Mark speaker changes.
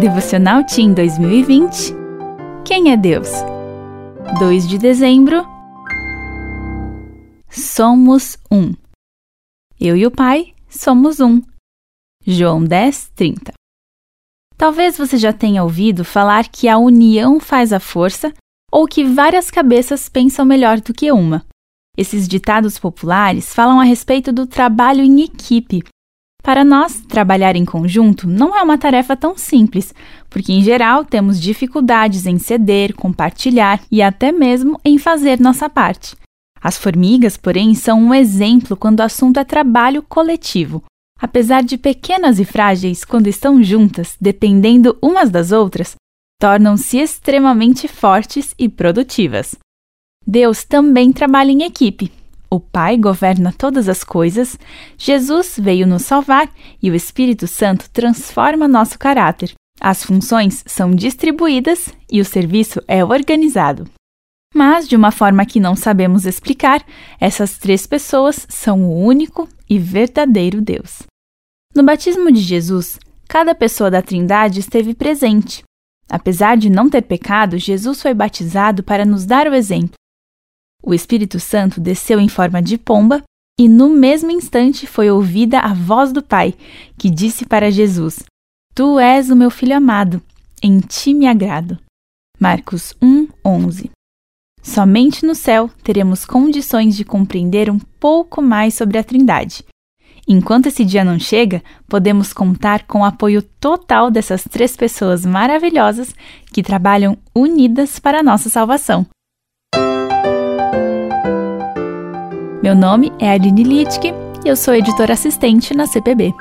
Speaker 1: Devocional Team 2020 Quem é Deus? 2 de dezembro Somos um. Eu e o Pai somos um. João 10, 30 Talvez você já tenha ouvido falar que a união faz a força ou que várias cabeças pensam melhor do que uma. Esses ditados populares falam a respeito do trabalho em equipe para nós, trabalhar em conjunto não é uma tarefa tão simples, porque em geral temos dificuldades em ceder, compartilhar e até mesmo em fazer nossa parte. As formigas, porém, são um exemplo quando o assunto é trabalho coletivo. Apesar de pequenas e frágeis, quando estão juntas, dependendo umas das outras, tornam-se extremamente fortes e produtivas. Deus também trabalha em equipe, o Pai governa todas as coisas, Jesus veio nos salvar e o Espírito Santo transforma nosso caráter. As funções são distribuídas e o serviço é organizado. Mas, de uma forma que não sabemos explicar, essas três pessoas são o único e verdadeiro Deus. No batismo de Jesus, cada pessoa da Trindade esteve presente. Apesar de não ter pecado, Jesus foi batizado para nos dar o exemplo. O Espírito Santo desceu em forma de pomba e no mesmo instante foi ouvida a voz do Pai, que disse para Jesus: Tu és o meu filho amado, em ti me agrado. Marcos 1:11. Somente no céu teremos condições de compreender um pouco mais sobre a Trindade. Enquanto esse dia não chega, podemos contar com o apoio total dessas três pessoas maravilhosas que trabalham unidas para a nossa salvação. Meu nome é Aline Littke e eu sou editora assistente na CPB.